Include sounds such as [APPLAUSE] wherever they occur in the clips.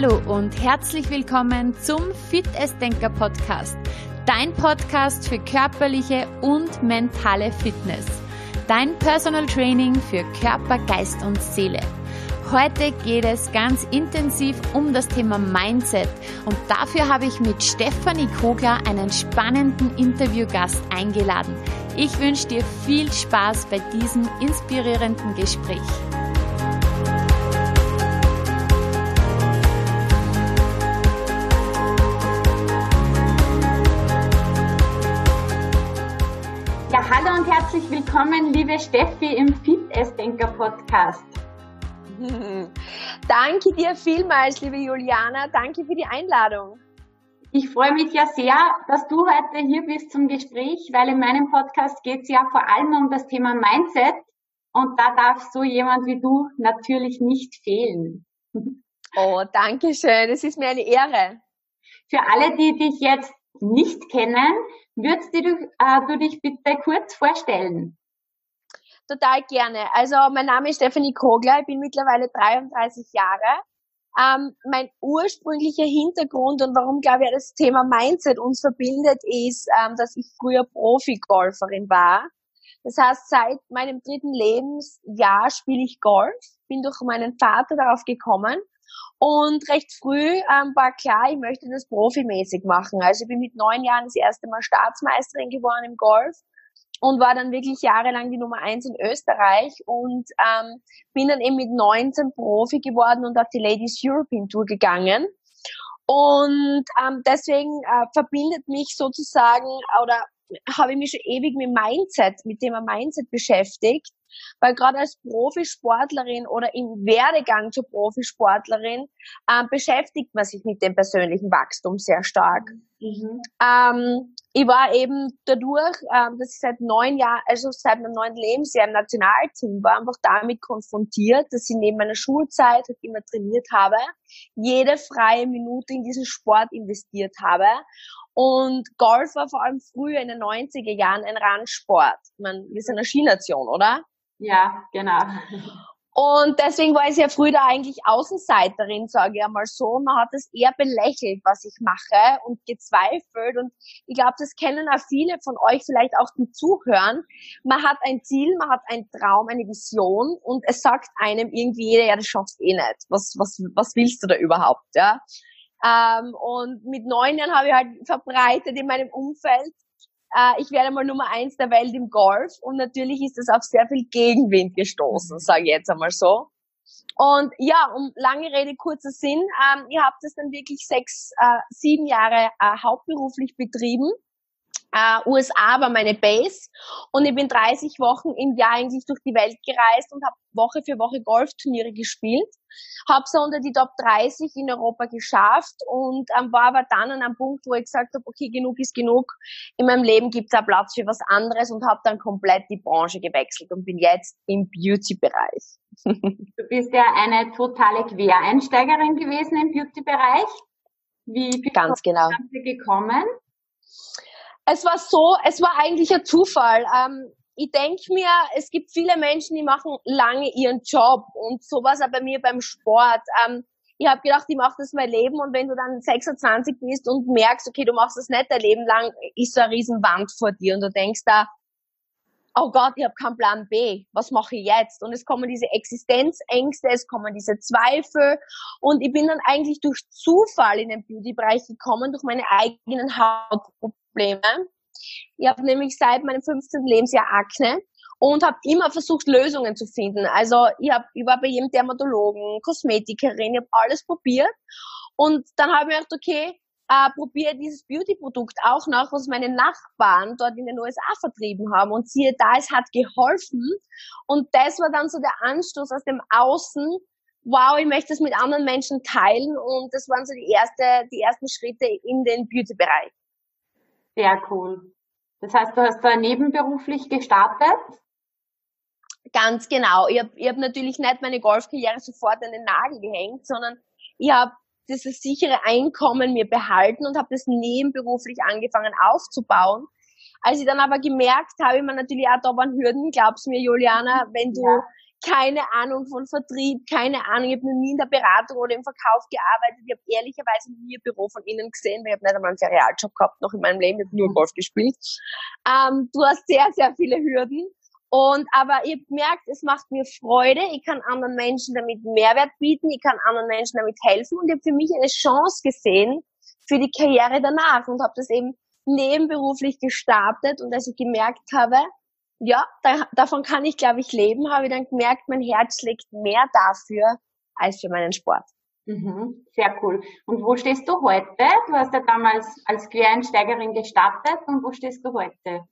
Hallo und herzlich willkommen zum Fit Denker Podcast. Dein Podcast für körperliche und mentale Fitness. Dein Personal Training für Körper, Geist und Seele. Heute geht es ganz intensiv um das Thema Mindset und dafür habe ich mit Stefanie Kogler einen spannenden Interviewgast eingeladen. Ich wünsche dir viel Spaß bei diesem inspirierenden Gespräch. Herzlich willkommen, liebe Steffi im Fit Denker Podcast. [LAUGHS] Danke dir vielmals, liebe Juliana. Danke für die Einladung. Ich freue mich ja sehr, dass du heute hier bist zum Gespräch, weil in meinem Podcast geht es ja vor allem um das Thema Mindset und da darf so jemand wie du natürlich nicht fehlen. [LAUGHS] Oh, danke schön. Es ist mir eine Ehre. Für alle, die dich jetzt nicht kennen, würdest du, äh, du dich bitte kurz vorstellen? total gerne. Also mein Name ist Stephanie Kogler, ich bin mittlerweile 33 Jahre. Ähm, mein ursprünglicher Hintergrund und warum, glaube ich, das Thema Mindset uns verbindet, ist, ähm, dass ich früher Profi-Golferin war. Das heißt, seit meinem dritten Lebensjahr spiele ich Golf, bin durch meinen Vater darauf gekommen und recht früh ähm, war klar, ich möchte das profimäßig machen. Also ich bin mit neun Jahren das erste Mal Staatsmeisterin geworden im Golf und war dann wirklich jahrelang die Nummer eins in Österreich und ähm, bin dann eben mit 19 Profi geworden und auf die Ladies European Tour gegangen. Und ähm, deswegen äh, verbindet mich sozusagen oder habe ich mich schon ewig mit Mindset, mit dem Mindset beschäftigt, weil gerade als Profisportlerin oder im Werdegang zur Profisportlerin ähm, beschäftigt man sich mit dem persönlichen Wachstum sehr stark. Mhm. Ähm, ich war eben dadurch, ähm, dass ich seit neun Jahren, also seit meinem neuen Lebensjahr im Nationalteam war, einfach damit konfrontiert, dass ich neben meiner Schulzeit halt immer trainiert habe, jede freie Minute in diesen Sport investiert habe. Und Golf war vor allem früher in den 90er Jahren ein Randsport. Ich meine, wir sind eine Skination, oder? Ja, genau. Und deswegen war ich sehr früh da eigentlich Außenseiterin, sage ich einmal so. Man hat es eher belächelt, was ich mache und gezweifelt. Und ich glaube, das kennen auch viele von euch, vielleicht auch die zuhören. Man hat ein Ziel, man hat einen Traum, eine Vision und es sagt einem irgendwie jeder, ja, das schaffst eh nicht. Was, was, was willst du da überhaupt, ja? Ähm, und mit neun Jahren habe ich halt verbreitet in meinem Umfeld, äh, ich werde mal Nummer eins der Welt im Golf und natürlich ist das auf sehr viel Gegenwind gestoßen, sage ich jetzt einmal so. Und ja, um lange Rede, kurzer Sinn, ähm, ihr habt es dann wirklich sechs, äh, sieben Jahre äh, hauptberuflich betrieben Uh, USA war meine Base und ich bin 30 Wochen im Jahr eigentlich durch die Welt gereist und habe Woche für Woche Golfturniere gespielt. Habe so unter die Top 30 in Europa geschafft und ähm, war aber dann an einem Punkt, wo ich gesagt habe, okay, genug ist genug. In meinem Leben gibt es auch Platz für was anderes und habe dann komplett die Branche gewechselt und bin jetzt im Beauty-Bereich. [LAUGHS] du bist ja eine totale Quereinsteigerin gewesen im Beauty-Bereich. Wie bist Ganz du genau. gekommen? Es war so, es war eigentlich ein Zufall. Ähm, ich denke mir, es gibt viele Menschen, die machen lange ihren Job und sowas auch bei mir beim Sport. Ähm, ich habe gedacht, ich mache das mein Leben und wenn du dann 26 bist und merkst, okay, du machst das nicht dein Leben lang, ist so eine riesen Wand vor dir und du denkst da, oh Gott, ich habe keinen Plan B, was mache ich jetzt? Und es kommen diese Existenzängste, es kommen diese Zweifel und ich bin dann eigentlich durch Zufall in den Beauty-Bereich gekommen, durch meine eigenen Hautprobleme Probleme. Ich habe nämlich seit meinem 15. Lebensjahr Akne und habe immer versucht, Lösungen zu finden. Also ich, hab, ich war bei jedem Dermatologen, Kosmetikerin, ich habe alles probiert. Und dann habe ich gedacht, okay, äh, probiere dieses Beauty-Produkt auch noch, was meine Nachbarn dort in den USA vertrieben haben. Und siehe da, es hat geholfen. Und das war dann so der Anstoß aus dem Außen, wow, ich möchte es mit anderen Menschen teilen. Und das waren so die, erste, die ersten Schritte in den Beauty-Bereich. Sehr cool. Das heißt, du hast da nebenberuflich gestartet? Ganz genau. Ich habe ich hab natürlich nicht meine Golfkarriere sofort an den Nagel gehängt, sondern ich habe dieses sichere Einkommen mir behalten und habe das nebenberuflich angefangen aufzubauen. Als ich dann aber gemerkt habe, ich mir natürlich auch da waren Hürden, glaubst mir, Juliana, wenn du ja. Keine Ahnung von Vertrieb, keine Ahnung, ich habe noch nie in der Beratung oder im Verkauf gearbeitet, ich habe ehrlicherweise nie ein Büro von innen gesehen, weil ich habe nicht einmal einen Ferialjob gehabt noch in meinem Leben, ich habe nur Golf gespielt. Ähm, du hast sehr, sehr viele Hürden. Und aber ihr merkt, es macht mir Freude, ich kann anderen Menschen damit Mehrwert bieten, ich kann anderen Menschen damit helfen. Und ich habe für mich eine Chance gesehen für die Karriere danach und habe das eben nebenberuflich gestartet. Und als ich gemerkt habe, ja, da, davon kann ich, glaube ich, leben, habe ich dann gemerkt, mein Herz schlägt mehr dafür als für meinen Sport. Mhm, sehr cool. Und wo stehst du heute? Du hast ja damals als Quereinsteigerin gestartet und wo stehst du heute?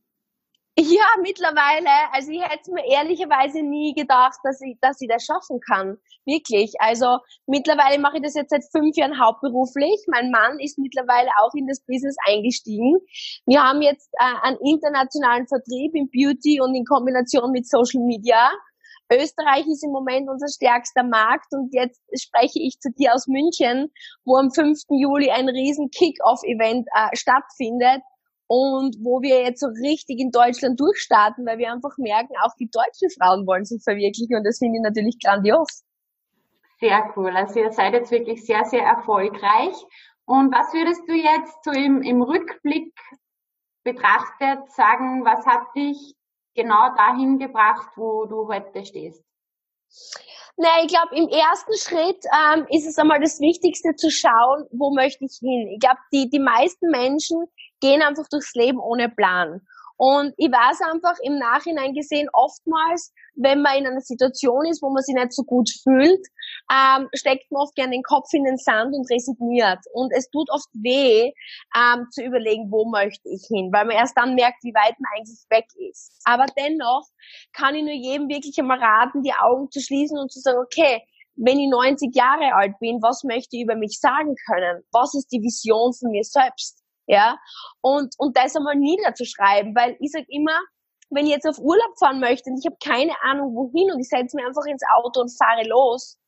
Ja, mittlerweile, also ich hätte mir ehrlicherweise nie gedacht, dass ich, dass ich das schaffen kann. Wirklich. Also mittlerweile mache ich das jetzt seit fünf Jahren hauptberuflich. Mein Mann ist mittlerweile auch in das Business eingestiegen. Wir haben jetzt äh, einen internationalen Vertrieb in Beauty und in Kombination mit Social Media. Österreich ist im Moment unser stärkster Markt und jetzt spreche ich zu dir aus München, wo am 5. Juli ein riesen Kick-Off-Event äh, stattfindet und wo wir jetzt so richtig in Deutschland durchstarten, weil wir einfach merken, auch die deutschen Frauen wollen sich verwirklichen und das finde ich natürlich grandios. Sehr cool. Also ihr seid jetzt wirklich sehr, sehr erfolgreich. Und was würdest du jetzt so im, im Rückblick betrachtet sagen, was hat dich genau dahin gebracht, wo du heute stehst? Naja, ich glaube, im ersten Schritt ähm, ist es einmal das Wichtigste zu schauen, wo möchte ich hin. Ich glaube, die, die meisten Menschen gehen einfach durchs Leben ohne Plan. Und ich weiß einfach im Nachhinein gesehen, oftmals, wenn man in einer Situation ist, wo man sich nicht so gut fühlt, ähm, steckt man oft gerne den Kopf in den Sand und resigniert. Und es tut oft weh, ähm, zu überlegen, wo möchte ich hin, weil man erst dann merkt, wie weit man eigentlich weg ist. Aber dennoch kann ich nur jedem wirklich einmal raten, die Augen zu schließen und zu sagen, okay, wenn ich 90 Jahre alt bin, was möchte ich über mich sagen können? Was ist die Vision von mir selbst? Ja, und, und das einmal niederzuschreiben, weil ich sag immer, wenn ich jetzt auf Urlaub fahren möchte und ich habe keine Ahnung wohin und ich setze mir einfach ins Auto und fahre los,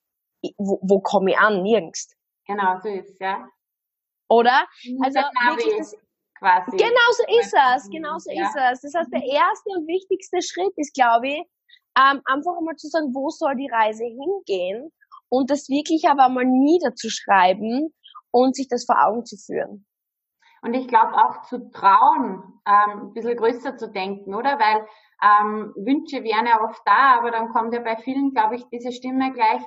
wo, wo komme ich an? Nirgends. Genau, so ist ja. Oder? Also wirklich das, quasi. Genau so ist es, genau so ja. ist es. Das heißt, der erste und wichtigste Schritt ist, glaube ich, ähm, einfach einmal zu sagen, wo soll die Reise hingehen und das wirklich aber einmal niederzuschreiben und sich das vor Augen zu führen. Und ich glaube auch zu trauen, ähm, ein bisschen größer zu denken, oder? Weil ähm, Wünsche wären ja oft da, aber dann kommt ja bei vielen, glaube ich, diese Stimme gleich,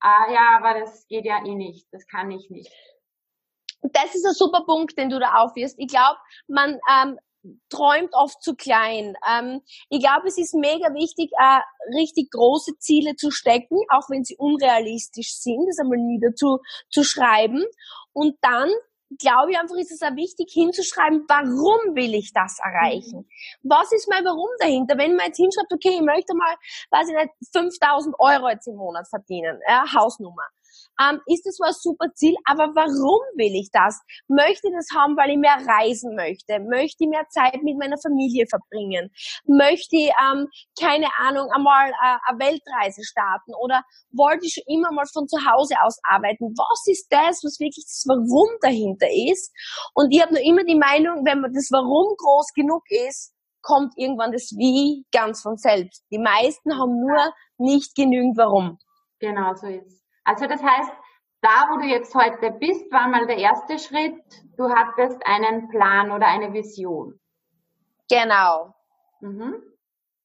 ah ja, aber das geht ja eh nicht, das kann ich nicht. Das ist ein super Punkt, den du da aufwirfst. Ich glaube, man ähm, träumt oft zu klein. Ähm, ich glaube, es ist mega wichtig, äh, richtig große Ziele zu stecken, auch wenn sie unrealistisch sind, das einmal niederzu zu schreiben und dann glaube ich einfach, ist es auch wichtig hinzuschreiben, warum will ich das erreichen? Was ist mein Warum dahinter? Wenn man jetzt hinschreibt, okay, ich möchte mal, weiß ich nicht, 5000 Euro jetzt im Monat verdienen, ja, Hausnummer ähm, ist das war ein super Ziel, aber warum will ich das? Möchte ich das haben, weil ich mehr reisen möchte? Möchte ich mehr Zeit mit meiner Familie verbringen? Möchte ich, ähm, keine Ahnung, einmal äh, eine Weltreise starten? Oder wollte ich schon immer mal von zu Hause aus arbeiten? Was ist das, was wirklich das Warum dahinter ist? Und ich habe noch immer die Meinung, wenn man das Warum groß genug ist, kommt irgendwann das Wie ganz von selbst. Die meisten haben nur nicht genügend Warum. Genau so ist also das heißt, da wo du jetzt heute bist, war mal der erste Schritt, du hattest einen Plan oder eine Vision. Genau. Mhm.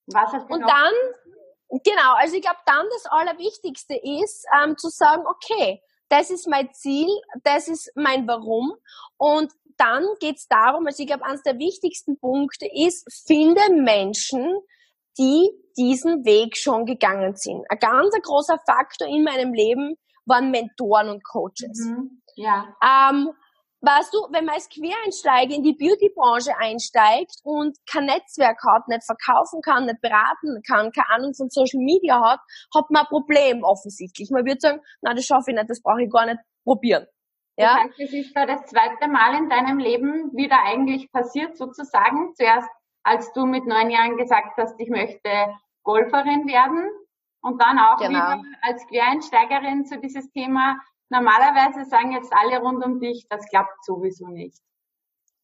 Was hast du Und noch? dann, genau, also ich glaube dann das Allerwichtigste ist, ähm, zu sagen, okay, das ist mein Ziel, das ist mein Warum. Und dann geht's darum, also ich glaube, eines der wichtigsten Punkte ist, finde Menschen, die diesen Weg schon gegangen sind. Ein ganz großer Faktor in meinem Leben waren Mentoren und Coaches. Mhm. Ja. Ähm, weißt du, wenn man als Quereinsteiger in die Beautybranche einsteigt und kein Netzwerk hat, nicht verkaufen kann, nicht beraten kann, keine Ahnung von Social Media hat, hat man ein Problem offensichtlich. Man würde sagen, na, das schaffe ich nicht, das brauche ich gar nicht probieren. Ja. Das heißt, es ist da das zweite Mal in deinem Leben wieder eigentlich passiert, sozusagen. Zuerst als du mit neun Jahren gesagt hast, ich möchte Golferin werden und dann auch genau. wieder als Quereinsteigerin zu dieses Thema. Normalerweise sagen jetzt alle rund um dich, das klappt sowieso nicht.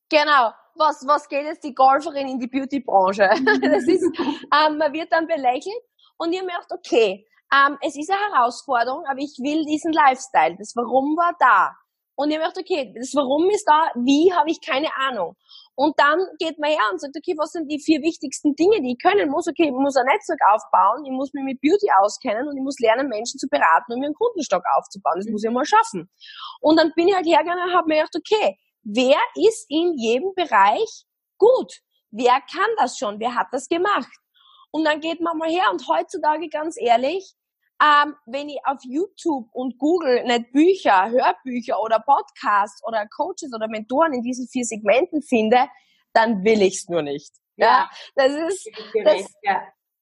Genau. Was, was geht jetzt die Golferin in die Beautybranche? [LAUGHS] das ist, ähm, man wird dann belächelt. Und mir gedacht, okay, ähm, es ist eine Herausforderung, aber ich will diesen Lifestyle. Das Warum war da. Und mir gedacht, okay, das Warum ist da, wie habe ich keine Ahnung. Und dann geht man her und sagt, okay, was sind die vier wichtigsten Dinge, die ich können muss? Okay, ich muss ein Netzwerk aufbauen, ich muss mich mit Beauty auskennen und ich muss lernen, Menschen zu beraten und mir einen Kundenstock aufzubauen. Das muss ich mal schaffen. Und dann bin ich halt hergegangen und habe mir gedacht, okay, wer ist in jedem Bereich gut? Wer kann das schon? Wer hat das gemacht? Und dann geht man mal her und heutzutage ganz ehrlich, ähm, wenn ich auf YouTube und Google nicht Bücher, Hörbücher oder Podcasts oder Coaches oder Mentoren in diesen vier Segmenten finde, dann will ich's nur nicht. Ja, ja das ist, das,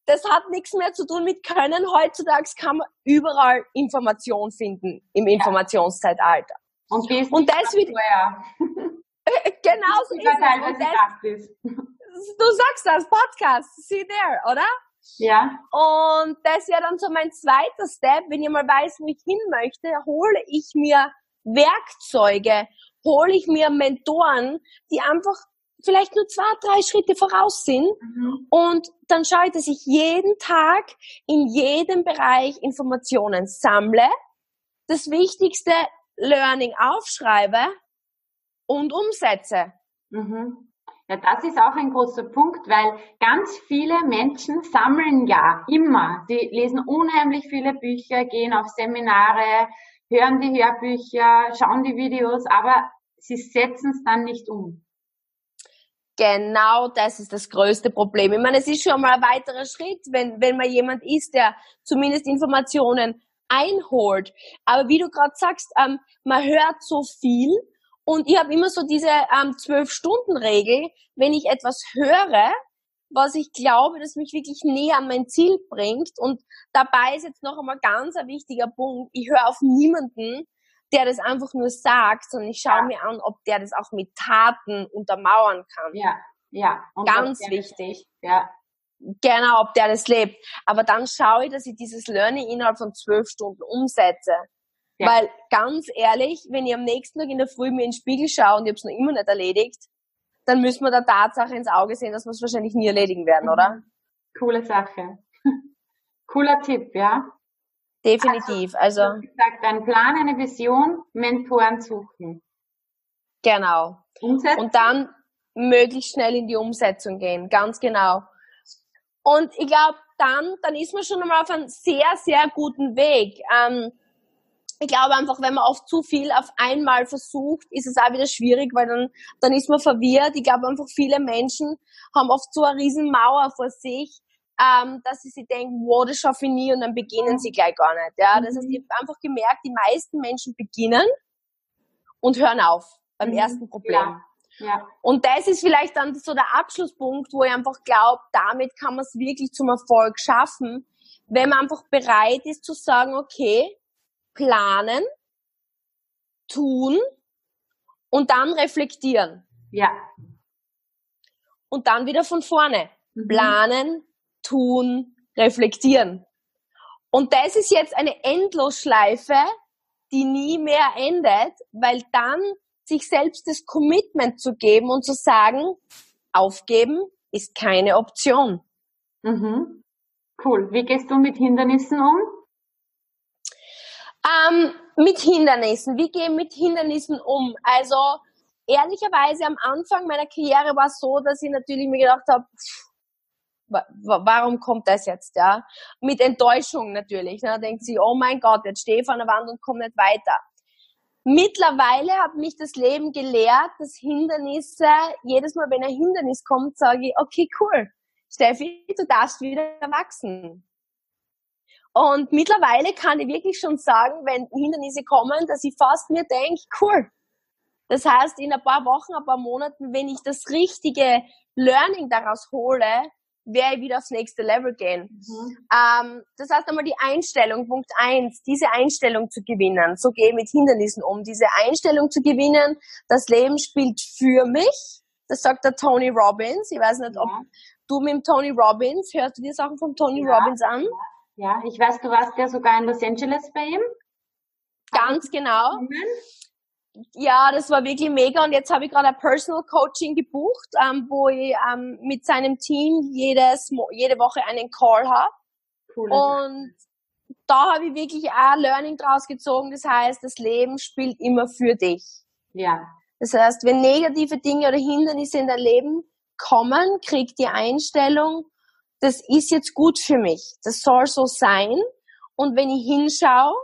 das hat nichts mehr zu tun mit Können. Heutzutage kann man überall Information finden im Informationszeitalter. Und, [LAUGHS] und das wird, genau so ist es. [LAUGHS] Du sagst das, Podcast, see there, oder? Ja. Und das wäre dann so mein zweiter Step. Wenn ich mal weiß, wo ich hin möchte, hole ich mir Werkzeuge, hole ich mir Mentoren, die einfach vielleicht nur zwei, drei Schritte voraus sind. Mhm. Und dann schaue ich, dass ich jeden Tag in jedem Bereich Informationen sammle, das wichtigste Learning aufschreibe und umsetze. Mhm. Ja, das ist auch ein großer Punkt, weil ganz viele Menschen sammeln ja immer. Sie lesen unheimlich viele Bücher, gehen auf Seminare, hören die Hörbücher, schauen die Videos, aber sie setzen es dann nicht um. Genau das ist das größte Problem. Ich meine, es ist schon mal ein weiterer Schritt, wenn, wenn man jemand ist, der zumindest Informationen einholt. Aber wie du gerade sagst, ähm, man hört so viel und ich habe immer so diese ähm, Zwölf-Stunden-Regel, wenn ich etwas höre, was ich glaube, das mich wirklich näher an mein Ziel bringt. Und dabei ist jetzt noch einmal ganz ein wichtiger Punkt. Ich höre auf niemanden, der das einfach nur sagt, sondern ich schaue ja. mir an, ob der das auch mit Taten untermauern kann. Ja, ja. Und ganz wichtig. Ja. Genau, ob der das lebt. Aber dann schaue ich, dass ich dieses Learning innerhalb von zwölf Stunden umsetze. Ja. Weil ganz ehrlich, wenn ich am nächsten Tag in der Früh mir in den Spiegel schaue und ich habe es noch immer nicht erledigt, dann müssen wir der Tatsache ins Auge sehen, dass wir es wahrscheinlich nie erledigen werden, oder? Coole Sache. [LAUGHS] Cooler Tipp, ja. Definitiv. Also, also gesagt, ein Plan, eine Vision, Mentoren suchen. Genau. Umsetzen. Und dann möglichst schnell in die Umsetzung gehen, ganz genau. Und ich glaube, dann, dann ist man schon einmal auf einem sehr, sehr guten Weg. Ähm, ich glaube einfach, wenn man oft zu viel auf einmal versucht, ist es auch wieder schwierig, weil dann, dann ist man verwirrt. Ich glaube einfach, viele Menschen haben oft so eine riesen Mauer vor sich, ähm, dass sie sich denken, wow, das schaffe ich nie und dann beginnen sie gleich gar nicht. Ja, das heißt, ich habe einfach gemerkt, die meisten Menschen beginnen und hören auf beim mhm. ersten Problem. Ja. Ja. Und das ist vielleicht dann so der Abschlusspunkt, wo ich einfach glaube, damit kann man es wirklich zum Erfolg schaffen, wenn man einfach bereit ist zu sagen, okay, planen, tun und dann reflektieren. Ja. Und dann wieder von vorne. Mhm. Planen, tun, reflektieren. Und das ist jetzt eine Endlosschleife, die nie mehr endet, weil dann sich selbst das Commitment zu geben und zu sagen, aufgeben ist keine Option. Mhm. Cool. Wie gehst du mit Hindernissen um? Ähm, mit Hindernissen. Wie gehe ich mit Hindernissen um? Also ehrlicherweise am Anfang meiner Karriere war es so, dass ich natürlich mir gedacht habe, warum kommt das jetzt, ja? Mit Enttäuschung natürlich. Ne? Da denkt sie, oh mein Gott, jetzt stehe ich vor der Wand und komme nicht weiter. Mittlerweile hat mich das Leben gelehrt, dass Hindernisse, jedes Mal, wenn ein Hindernis kommt, sage ich, okay, cool. Steffi, du darfst wieder wachsen. Und mittlerweile kann ich wirklich schon sagen, wenn Hindernisse kommen, dass ich fast mir denke, cool. Das heißt, in ein paar Wochen, ein paar Monaten, wenn ich das richtige Learning daraus hole, werde ich wieder aufs nächste Level gehen. Mhm. Ähm, das heißt einmal die Einstellung, Punkt eins, diese Einstellung zu gewinnen. So gehe ich mit Hindernissen um. Diese Einstellung zu gewinnen, das Leben spielt für mich. Das sagt der Tony Robbins. Ich weiß nicht, ja. ob du mit dem Tony Robbins, hörst du dir Sachen von Tony ja. Robbins an? Ja, ich weiß, du warst ja sogar in Los Angeles bei ihm. Ganz genau. Ja, das war wirklich mega und jetzt habe ich gerade ein Personal Coaching gebucht, ähm, wo ich ähm, mit seinem Team jedes, jede Woche einen Call habe. Cool. Und da habe ich wirklich auch Learning draus gezogen. Das heißt, das Leben spielt immer für dich. Ja. Das heißt, wenn negative Dinge oder Hindernisse in dein Leben kommen, krieg die Einstellung, das ist jetzt gut für mich. Das soll so sein. Und wenn ich hinschaue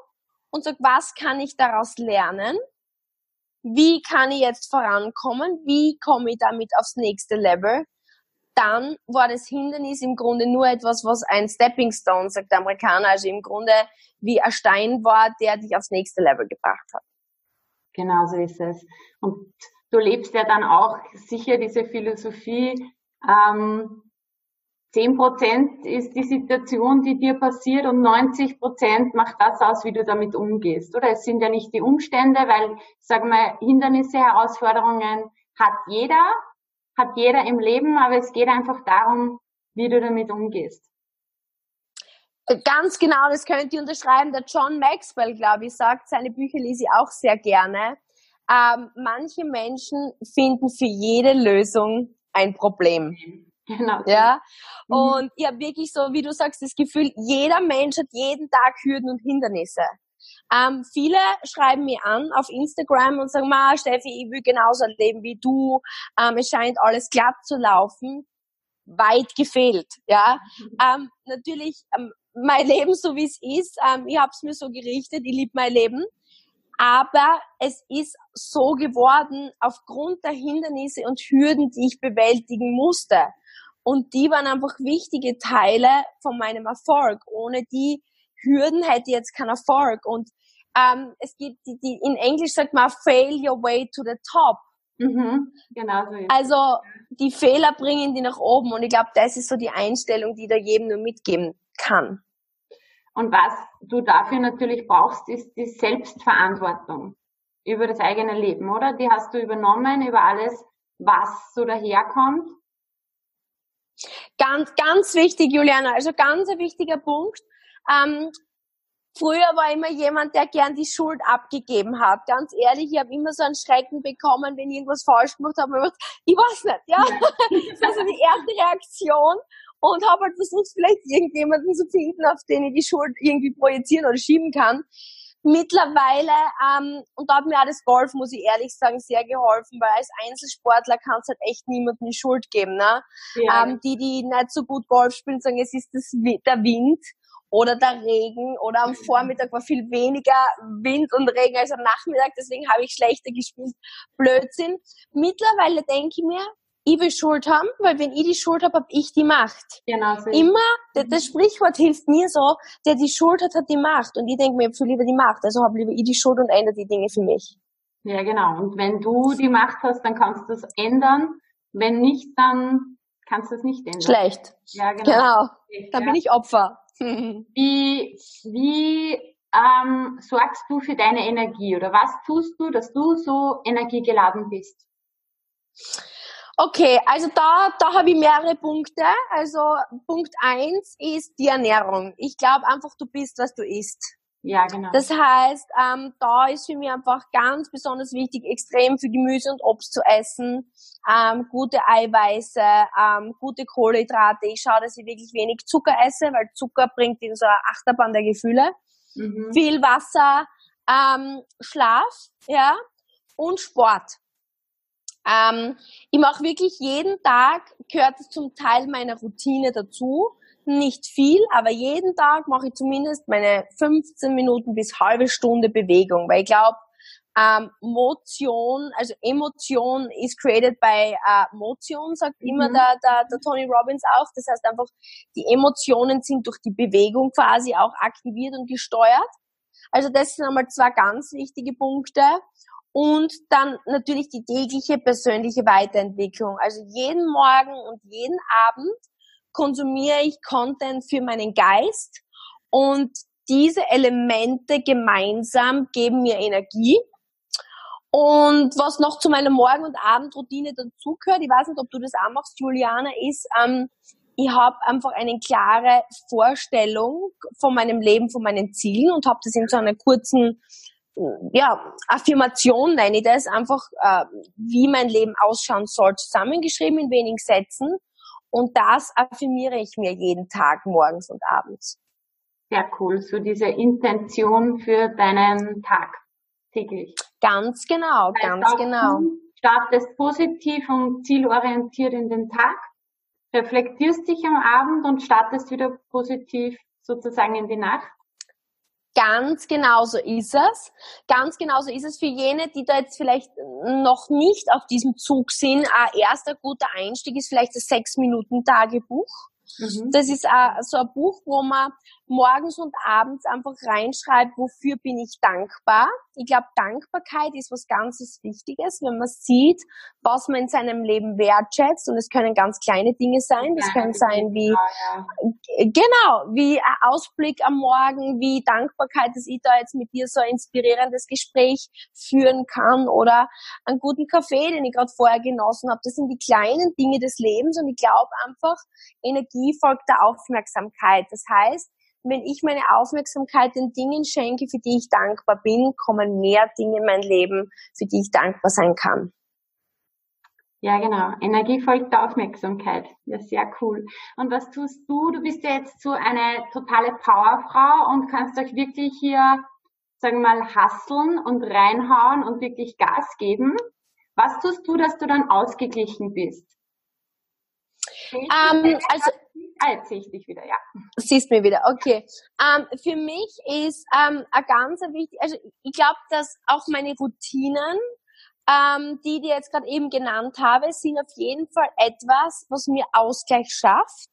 und sage, was kann ich daraus lernen? Wie kann ich jetzt vorankommen? Wie komme ich damit aufs nächste Level? Dann war das Hindernis im Grunde nur etwas, was ein Stepping Stone, sagt der Amerikaner, also im Grunde wie ein Stein war, der dich aufs nächste Level gebracht hat. Genau so ist es. Und du lebst ja dann auch sicher diese Philosophie, ähm, 10 Prozent ist die Situation, die dir passiert und 90 Prozent macht das aus, wie du damit umgehst. Oder es sind ja nicht die Umstände, weil, sagen wir, Hindernisse, Herausforderungen hat jeder, hat jeder im Leben, aber es geht einfach darum, wie du damit umgehst. Ganz genau, das könnt ihr unterschreiben. Der John Maxwell, glaube ich, sagt, seine Bücher lese ich auch sehr gerne. Ähm, manche Menschen finden für jede Lösung ein Problem. Genau. Ja. Mhm. Und ich habe wirklich so, wie du sagst, das Gefühl, jeder Mensch hat jeden Tag Hürden und Hindernisse. Ähm, viele schreiben mir an auf Instagram und sagen, Ma, Steffi, ich will genauso leben wie du. Ähm, es scheint alles glatt zu laufen. Weit gefehlt, ja. Mhm. Ähm, natürlich, ähm, mein [LAUGHS] Leben so wie es ist, ähm, ich habe es mir so gerichtet, ich liebe mein Leben. Aber es ist so geworden aufgrund der Hindernisse und Hürden, die ich bewältigen musste. Und die waren einfach wichtige Teile von meinem Erfolg. Ohne die Hürden hätte ich jetzt keinen Erfolg. Und ähm, es gibt die, die in Englisch sagt man fail your way to the top. Mhm, genau so. Also die Fehler bringen die nach oben und ich glaube, das ist so die Einstellung, die da jedem nur mitgeben kann. Und was du dafür natürlich brauchst, ist die Selbstverantwortung über das eigene Leben, oder? Die hast du übernommen über alles, was so daherkommt. Ganz, ganz wichtig, Juliana, also ganz ein wichtiger Punkt. Ähm, früher war immer jemand, der gern die Schuld abgegeben hat. Ganz ehrlich, ich habe immer so einen Schrecken bekommen, wenn ich irgendwas falsch gemacht habe. Ich weiß nicht, ja. [LAUGHS] Das war so die erste Reaktion und habe halt versucht, vielleicht irgendjemanden zu finden, auf den ich die Schuld irgendwie projizieren oder schieben kann. Mittlerweile, ähm, und da hat mir auch das Golf, muss ich ehrlich sagen, sehr geholfen, weil als Einzelsportler kannst halt echt niemandem die Schuld geben. Ne? Ja. Ähm, die, die nicht so gut Golf spielen, sagen, es ist das, der Wind oder der Regen oder am Vormittag war viel weniger Wind und Regen als am Nachmittag, deswegen habe ich schlechter gespielt. Blödsinn. Mittlerweile denke ich mir, ich will Schuld haben, weil wenn ich die Schuld habe, habe ich die Macht. Genau. So Immer, das, das Sprichwort hilft mir so, der die Schuld hat, hat die Macht. Und ich denke mir, ich habe lieber die Macht, also habe lieber ich die Schuld und ändere die Dinge für mich. Ja, genau. Und wenn du die Macht hast, dann kannst du es ändern. Wenn nicht, dann kannst du es nicht ändern. Schlecht. Ja, genau. Genau. Dann bin ich Opfer. [LAUGHS] wie, wie ähm, sorgst du für deine Energie oder was tust du, dass du so energiegeladen bist? Okay, also da, da habe ich mehrere Punkte. Also Punkt eins ist die Ernährung. Ich glaube einfach, du bist, was du isst. Ja, genau. Das heißt, ähm, da ist für mich einfach ganz besonders wichtig, extrem viel Gemüse und Obst zu essen, ähm, gute Eiweiße, ähm, gute Kohlenhydrate. Ich schaue, dass ich wirklich wenig Zucker esse, weil Zucker bringt in so eine Achterbahn der Gefühle. Mhm. Viel Wasser, ähm, Schlaf, ja, und Sport. Ähm, ich mache wirklich jeden Tag, gehört es zum Teil meiner Routine dazu. Nicht viel, aber jeden Tag mache ich zumindest meine 15 Minuten bis halbe Stunde Bewegung, weil ich glaube, ähm, Motion, also Emotion is created by uh, Motion, sagt mhm. immer der, der, der Tony Robbins auch. Das heißt einfach, die Emotionen sind durch die Bewegung quasi auch aktiviert und gesteuert. Also das sind einmal zwei ganz wichtige Punkte und dann natürlich die tägliche persönliche Weiterentwicklung. Also jeden Morgen und jeden Abend konsumiere ich Content für meinen Geist und diese Elemente gemeinsam geben mir Energie. Und was noch zu meiner Morgen- und Abendroutine dazugehört, ich weiß nicht, ob du das auch machst, Juliana, ist, ähm, ich habe einfach eine klare Vorstellung von meinem Leben, von meinen Zielen und habe das in so einer kurzen ja, Affirmation nenne ich das, einfach äh, wie mein Leben ausschauen soll, zusammengeschrieben in wenigen Sätzen. Und das affirmiere ich mir jeden Tag, morgens und abends. Sehr cool. So diese Intention für deinen Tag täglich. Ganz genau, ganz genau. Startest positiv und zielorientiert in den Tag, reflektierst dich am Abend und startest wieder positiv sozusagen in die Nacht. Ganz genau so ist es. Ganz genau so ist es für jene, die da jetzt vielleicht noch nicht auf diesem Zug sind. Ein erster guter Einstieg ist vielleicht das Sechs-Minuten-Tagebuch. Mhm. Das ist so ein Buch, wo man morgens und abends einfach reinschreibt, wofür bin ich dankbar. Ich glaube, Dankbarkeit ist was ganz Wichtiges, wenn man sieht, was man in seinem Leben wertschätzt. Und es können ganz kleine Dinge sein. Das können sein wie, genau, wie ein Ausblick am Morgen, wie Dankbarkeit, dass ich da jetzt mit dir so ein inspirierendes Gespräch führen kann oder einen guten Kaffee, den ich gerade vorher genossen habe. Das sind die kleinen Dinge des Lebens und ich glaube einfach, Energie folgt der Aufmerksamkeit. Das heißt, wenn ich meine Aufmerksamkeit den Dingen schenke, für die ich dankbar bin, kommen mehr Dinge in mein Leben, für die ich dankbar sein kann. Ja, genau. Energie folgt der Aufmerksamkeit. Ja, sehr cool. Und was tust du? Du bist ja jetzt so eine totale Powerfrau und kannst euch wirklich hier, sagen wir mal, hasseln und reinhauen und wirklich Gas geben. Was tust du, dass du dann ausgeglichen bist? Ähm, also, Ah, jetzt sehe ich dich wieder, ja. Siehst mich wieder, okay. Ähm, für mich ist ähm, ein ganz wichtig, also ich glaube, dass auch meine Routinen, ähm, die, die jetzt gerade eben genannt habe, sind auf jeden Fall etwas, was mir Ausgleich schafft,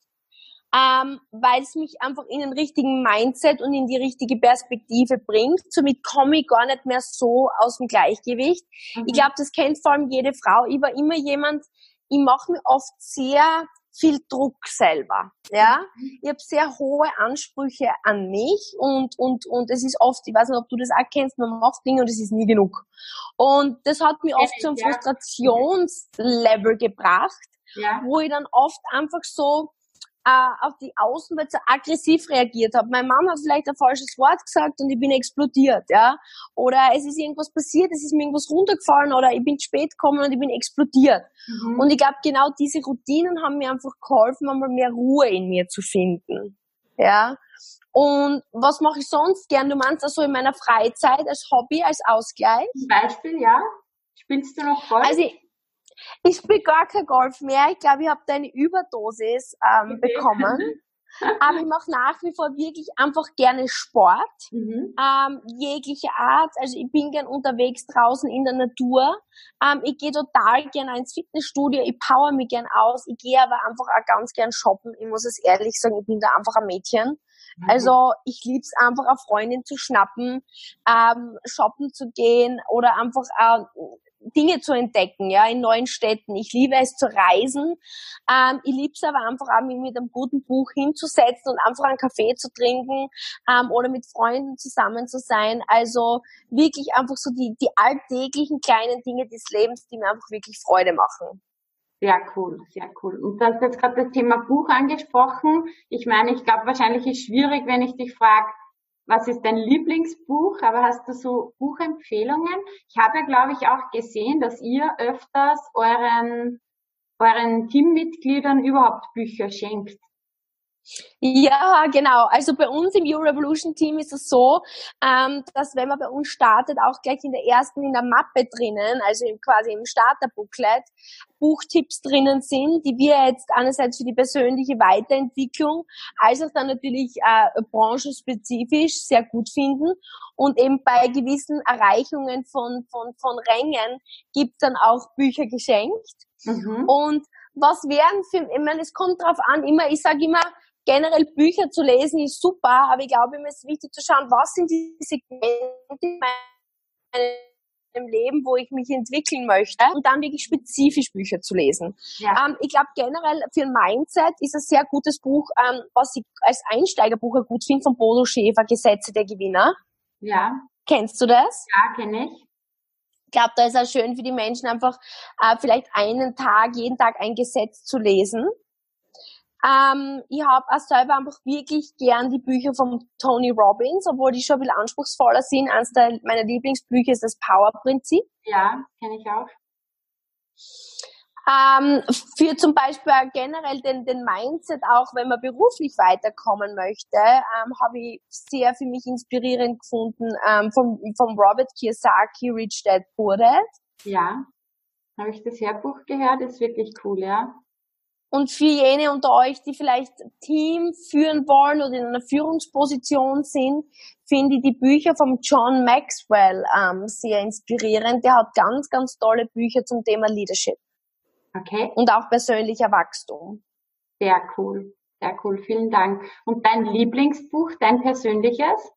ähm, weil es mich einfach in den richtigen Mindset und in die richtige Perspektive bringt. Somit komme ich gar nicht mehr so aus dem Gleichgewicht. Mhm. Ich glaube, das kennt vor allem jede Frau. Ich war immer jemand, ich mache mir oft sehr viel Druck selber. Ja, mhm. ich habe sehr hohe Ansprüche an mich und und und es ist oft, ich weiß nicht, ob du das auch kennst, man macht Dinge und es ist nie genug. Und das hat mich oft zum Frustrationslevel gebracht, wo ich dann oft einfach so äh, auf die Außenwelt so aggressiv reagiert habe. Mein Mann hat vielleicht ein falsches Wort gesagt und ich bin explodiert, ja. Oder es ist irgendwas passiert, es ist mir irgendwas runtergefallen oder ich bin spät gekommen und ich bin explodiert. Mhm. Und ich glaube, genau diese Routinen haben mir einfach geholfen, einmal mehr Ruhe in mir zu finden. Ja. Und was mache ich sonst gern? Du meinst also in meiner Freizeit als Hobby, als Ausgleich? Zum Beispiel, ja. Spielst du noch Golf? Also ich, ich spiele gar kein Golf mehr. Ich glaube, ich habe da eine Überdosis ähm, okay. bekommen. [LAUGHS] Aber ich mache nach wie vor wirklich einfach gerne Sport, mhm. ähm, jegliche Art. Also ich bin gern unterwegs draußen in der Natur. Ähm, ich gehe total gern ins Fitnessstudio, ich power mich gern aus. Ich gehe aber einfach auch ganz gern shoppen. Ich muss es ehrlich sagen, ich bin da einfach ein Mädchen. Mhm. Also ich lieb's einfach, eine Freundin zu schnappen, ähm, shoppen zu gehen oder einfach äh, Dinge zu entdecken, ja, in neuen Städten. Ich liebe es zu reisen. Ähm, ich liebe es aber einfach auch, mich mit einem guten Buch hinzusetzen und einfach einen Kaffee zu trinken ähm, oder mit Freunden zusammen zu sein. Also wirklich einfach so die, die alltäglichen kleinen Dinge des Lebens, die mir einfach wirklich Freude machen. Sehr cool, sehr cool. Und du hast jetzt gerade das Thema Buch angesprochen. Ich meine, ich glaube, wahrscheinlich ist schwierig, wenn ich dich frage, was ist dein Lieblingsbuch? Aber hast du so Buchempfehlungen? Ich habe glaube ich, auch gesehen, dass ihr öfters euren, euren Teammitgliedern überhaupt Bücher schenkt. Ja, genau. Also bei uns im Euro Revolution Team ist es so, ähm, dass wenn man bei uns startet, auch gleich in der ersten, in der Mappe drinnen, also quasi im Starterbooklet, Buchtipps drinnen sind, die wir jetzt einerseits für die persönliche Weiterentwicklung, als auch dann natürlich äh, branchenspezifisch sehr gut finden. Und eben bei gewissen Erreichungen von, von, von Rängen gibt dann auch Bücher geschenkt. Mhm. Und was wären für, ich meine, es kommt drauf an, immer, ich sage immer, generell Bücher zu lesen ist super, aber ich glaube, immer ist wichtig zu schauen, was sind die Segmente in meinem Leben, wo ich mich entwickeln möchte und dann wirklich spezifisch Bücher zu lesen. Ja. Ähm, ich glaube generell für ein Mindset ist ein sehr gutes Buch, ähm, was ich als Einsteigerbuch gut finde, von Bodo Schäfer, Gesetze der Gewinner. Ja. Kennst du das? Ja, kenne ich. Ich glaube, da ist es schön für die Menschen einfach äh, vielleicht einen Tag, jeden Tag ein Gesetz zu lesen ähm, ich habe auch selber einfach wirklich gern die Bücher von Tony Robbins, obwohl die schon ein bisschen anspruchsvoller sind. Eines der, meiner Lieblingsbücher ist das Power-Prinzip. Ja, kenne ich auch. Ähm, für zum Beispiel generell den, den Mindset, auch wenn man beruflich weiterkommen möchte, ähm, habe ich sehr für mich inspirierend gefunden ähm, vom, vom Robert Kiyosaki, Rich Dad Poor Dad. Ja, habe ich das Hörbuch gehört, ist wirklich cool, ja. Und für jene unter euch, die vielleicht Team führen wollen oder in einer Führungsposition sind, finde ich die Bücher von John Maxwell ähm, sehr inspirierend. Der hat ganz, ganz tolle Bücher zum Thema Leadership. Okay. Und auch persönlicher Wachstum. Sehr cool. Sehr cool. Vielen Dank. Und dein Lieblingsbuch, dein persönliches?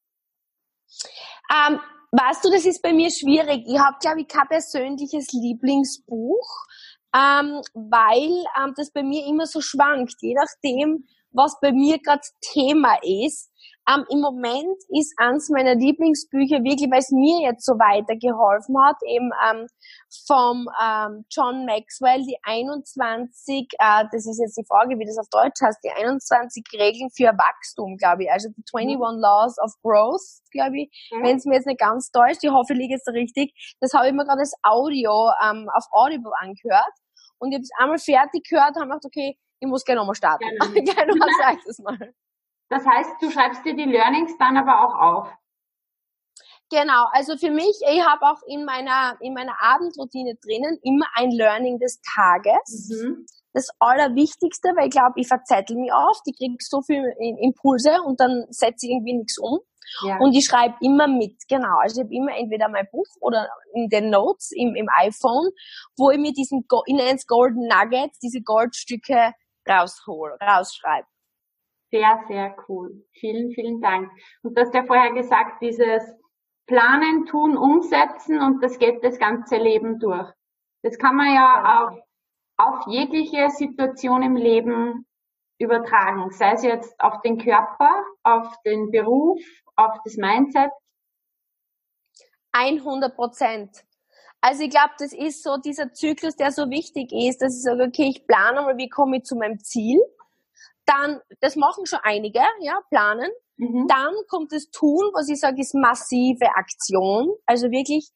Ähm, weißt du, das ist bei mir schwierig. Ich habe, glaube ich, kein persönliches Lieblingsbuch, ähm, weil ähm, das bei mir immer so schwankt, je nachdem, was bei mir gerade Thema ist. Ähm, Im Moment ist eins meiner Lieblingsbücher wirklich, weil es mir jetzt so weitergeholfen hat, eben ähm, vom ähm, John Maxwell, die 21, äh, das ist jetzt die Frage, wie das auf Deutsch heißt, die 21 Regeln für Wachstum, glaube ich, also die 21 mhm. Laws of Growth, glaube ich, mhm. wenn es mir jetzt nicht ganz täuscht, ich hoffe, ich liege jetzt richtig, das habe ich mir gerade als Audio ähm, auf Audible angehört und ich habe es einmal fertig gehört habe gedacht, okay, ich muss gerne nochmal starten. Gerne, [LAUGHS] mal [LAUGHS] sag das mal. Das heißt, du schreibst dir die Learnings dann aber auch auf. Genau, also für mich, ich habe auch in meiner, in meiner Abendroutine drinnen immer ein Learning des Tages. Mhm. Das Allerwichtigste, weil ich glaube, ich verzettel mich oft, ich kriege so viele Impulse und dann setze ich irgendwie nichts um. Ja. Und ich schreibe immer mit, genau. Also ich habe immer entweder mein Buch oder in den Notes im, im iPhone, wo ich mir diesen, ich nenne Golden Nuggets, diese Goldstücke raushol, rausschreibe. Sehr, sehr cool. Vielen, vielen Dank. Und du hast ja vorher gesagt, dieses Planen, Tun, Umsetzen und das geht das ganze Leben durch. Das kann man ja auf, auf jegliche Situation im Leben übertragen, sei es jetzt auf den Körper, auf den Beruf, auf das Mindset. 100 Prozent. Also ich glaube, das ist so dieser Zyklus, der so wichtig ist, dass ich sage, okay, ich plane mal, wie komme ich zu meinem Ziel dann, das machen schon einige, ja, planen. Mhm. Dann kommt das Tun, was ich sage, ist massive Aktion. Also wirklich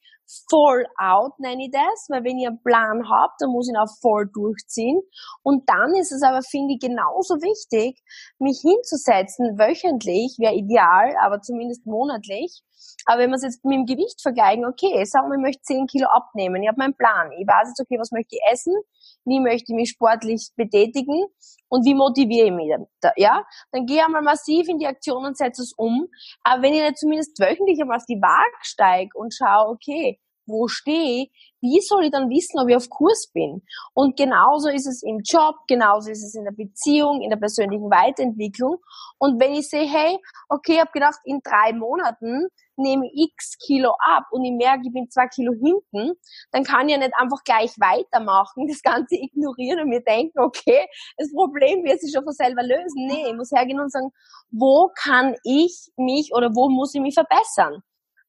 voll out nenne ich das, weil wenn ich einen Plan habe, dann muss ich ihn auch voll durchziehen. Und dann ist es aber, finde ich, genauso wichtig, mich hinzusetzen, wöchentlich, wäre ideal, aber zumindest monatlich. Aber wenn wir es jetzt mit dem Gewicht vergleichen, okay, sagen wir, ich möchte 10 Kilo abnehmen, ich habe meinen Plan, ich weiß jetzt, okay, was möchte ich essen, wie möchte ich mich sportlich betätigen und wie motiviere ich mich da, ja? Dann gehe ich einmal massiv in die Aktion und setze es um. Aber wenn ich nicht zumindest wöchentlich einmal auf die Waage steige und schaue, okay, wo stehe ich, wie soll ich dann wissen, ob ich auf Kurs bin? Und genauso ist es im Job, genauso ist es in der Beziehung, in der persönlichen Weiterentwicklung. Und wenn ich sehe, hey, okay, ich habe gedacht, in drei Monaten nehme x Kilo ab und ich merke, ich bin zwei Kilo hinten, dann kann ich ja nicht einfach gleich weitermachen, das Ganze [LAUGHS] ignorieren und mir denken, okay, das Problem wird sich schon von selber lösen. Nee, ich muss hergehen und sagen, wo kann ich mich oder wo muss ich mich verbessern?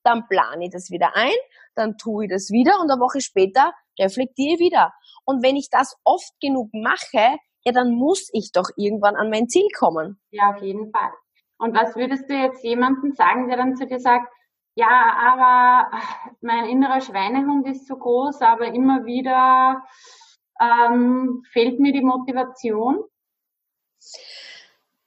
Dann plane ich das wieder ein, dann tue ich das wieder und eine Woche später reflektiere ich wieder. Und wenn ich das oft genug mache, ja, dann muss ich doch irgendwann an mein Ziel kommen. Ja, auf jeden Fall. Und was würdest du jetzt jemandem sagen, der dann zu dir sagt, ja, aber mein innerer Schweinehund ist so groß, aber immer wieder ähm, fehlt mir die Motivation?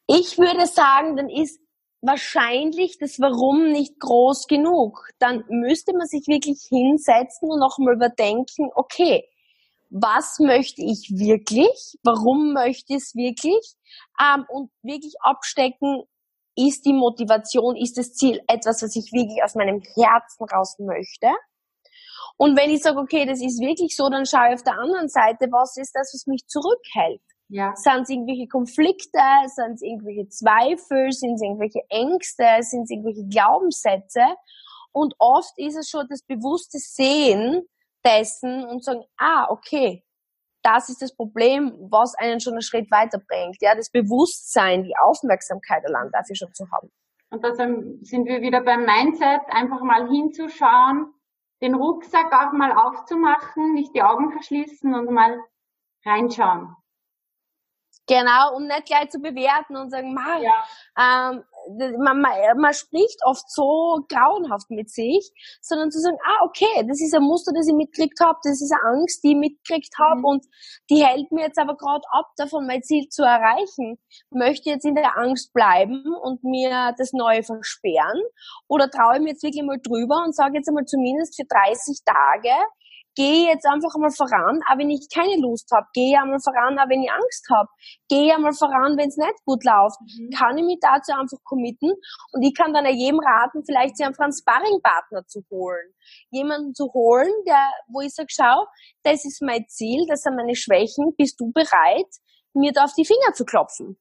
Ich würde sagen, dann ist wahrscheinlich das Warum nicht groß genug. Dann müsste man sich wirklich hinsetzen und nochmal überdenken, okay, was möchte ich wirklich? Warum möchte ich es wirklich? Ähm, und wirklich abstecken, ist die Motivation, ist das Ziel etwas, was ich wirklich aus meinem Herzen raus möchte? Und wenn ich sage, okay, das ist wirklich so, dann schaue ich auf der anderen Seite, was ist das, was mich zurückhält? Ja. Sind es irgendwelche Konflikte? Sind es irgendwelche Zweifel? Sind es irgendwelche Ängste? Sind es irgendwelche Glaubenssätze? Und oft ist es schon das bewusste Sehen dessen und sagen, ah, okay, das ist das Problem, was einen schon einen Schritt weiterbringt. Ja, das Bewusstsein, die Aufmerksamkeit allein dafür schon zu haben. Und da sind wir wieder beim Mindset, einfach mal hinzuschauen, den Rucksack auch mal aufzumachen, nicht die Augen verschließen und mal reinschauen. Genau, um nicht gleich zu bewerten und sagen, ja. ähm, man, man, man spricht oft so grauenhaft mit sich, sondern zu sagen, ah, okay, das ist ein Muster, das ich mitgekriegt habe, das ist eine Angst, die ich mitgekriegt habe mhm. und die hält mir jetzt aber gerade ab, davon mein Ziel zu erreichen. Möchte jetzt in der Angst bleiben und mir das Neue versperren oder traue ich mir jetzt wirklich mal drüber und sage jetzt einmal zumindest für 30 Tage, gehe jetzt einfach einmal voran, auch wenn ich keine Lust habe, gehe einmal voran, auch wenn ich Angst habe, gehe einmal voran, wenn es nicht gut läuft, mhm. kann ich mich dazu einfach committen und ich kann dann jedem raten, vielleicht sich einfach einen Sparringpartner zu holen. Jemanden zu holen, der, wo ich sage, schau, das ist mein Ziel, das sind meine Schwächen, bist du bereit, mir da auf die Finger zu klopfen?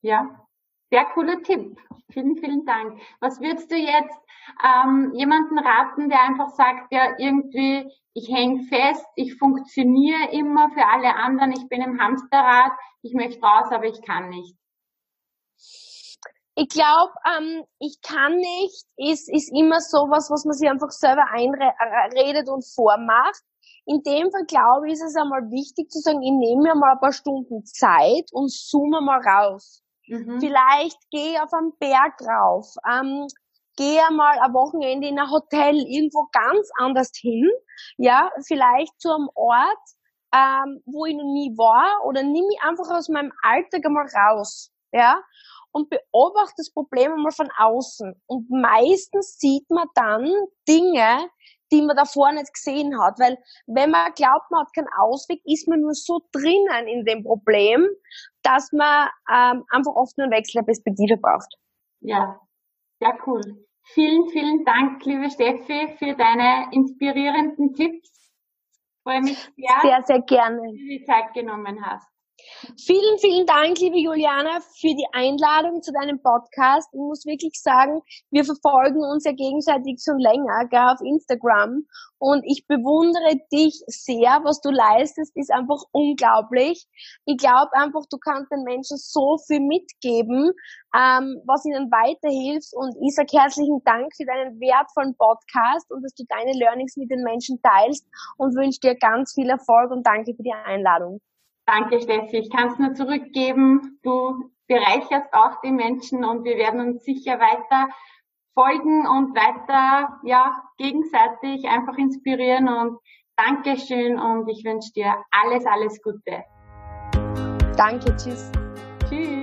Ja, sehr cooler Tipp. Vielen, vielen Dank. Was würdest du jetzt ähm, jemanden raten, der einfach sagt, ja, irgendwie, ich hänge fest, ich funktioniere immer für alle anderen, ich bin im Hamsterrad, ich möchte raus, aber ich kann nicht? Ich glaube, ähm, ich kann nicht, ist, ist immer sowas, was man sich einfach selber einredet und vormacht. In dem Fall, glaube ich, ist es einmal wichtig zu sagen, ich nehme mir mal ein paar Stunden Zeit und zoome mal raus. Mhm. Vielleicht gehe auf einen Berg rauf. Ähm, gehe mal ein Wochenende in ein Hotel irgendwo ganz anders hin, ja, vielleicht zu einem Ort, ähm, wo ich noch nie war, oder nimm mich einfach aus meinem Alltag einmal raus, ja, und beobachte das Problem einmal von außen. Und meistens sieht man dann Dinge, die man davor nicht gesehen hat. Weil wenn man glaubt, man hat keinen Ausweg, ist man nur so drinnen in dem Problem, dass man ähm, einfach oft nur einen Wechsel der Perspektive braucht. Ja, sehr cool. Vielen, vielen Dank, liebe Steffi, für deine inspirierenden Tipps. Ich freue mich sehr, sehr, sehr gerne, dass du die Zeit genommen hast. Vielen, vielen Dank, liebe Juliana, für die Einladung zu deinem Podcast. Ich muss wirklich sagen, wir verfolgen uns ja gegenseitig schon länger, gar auf Instagram. Und ich bewundere dich sehr, was du leistest, ist einfach unglaublich. Ich glaube einfach, du kannst den Menschen so viel mitgeben, ähm, was ihnen weiterhilft. Und ich sage herzlichen Dank für deinen wertvollen Podcast und dass du deine Learnings mit den Menschen teilst und wünsche dir ganz viel Erfolg und danke für die Einladung. Danke, Steffi. Ich kann es nur zurückgeben. Du bereicherst auch die Menschen und wir werden uns sicher weiter folgen und weiter, ja, gegenseitig einfach inspirieren und Dankeschön und ich wünsche dir alles, alles Gute. Danke, tschüss. Tschüss.